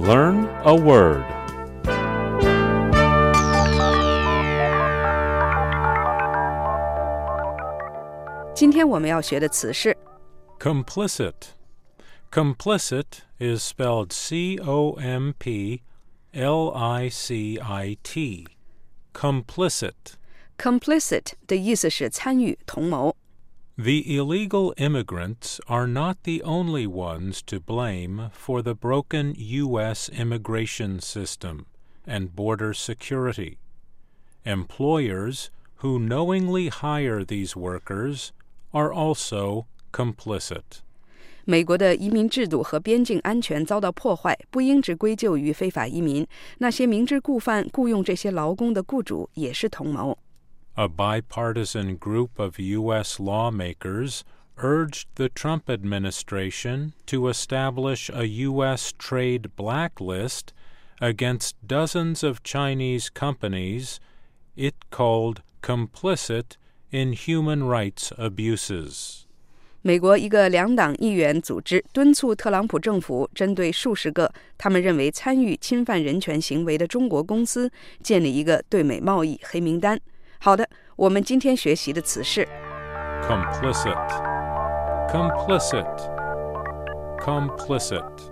Learn a word. 今天我们要学的词是 Complicit. Complicit is spelled C O M P L I C I T. Complicit. complicit 的意思是参与、同谋。 The illegal immigrants are not the only ones to blame for the broken U.S. immigration system and border security. Employers who knowingly hire these workers are also complicit. 美国的移民制度和边境安全遭到破坏，不应只归咎于非法移民。那些明知故犯雇佣这些劳工的雇主也是同谋。 A bipartisan group of U.S. lawmakers urged the Trump administration to establish a U.S. trade blacklist against dozens of Chinese companies it called complicit in human rights abuses. 美国一个两党议员组织敦促特朗普政府针对数十个他们认为参与侵犯人权行为的中国公司建立一个对美贸易黑名单。 好的，我们今天学习的词是 Complicit. Complicit. Complicit.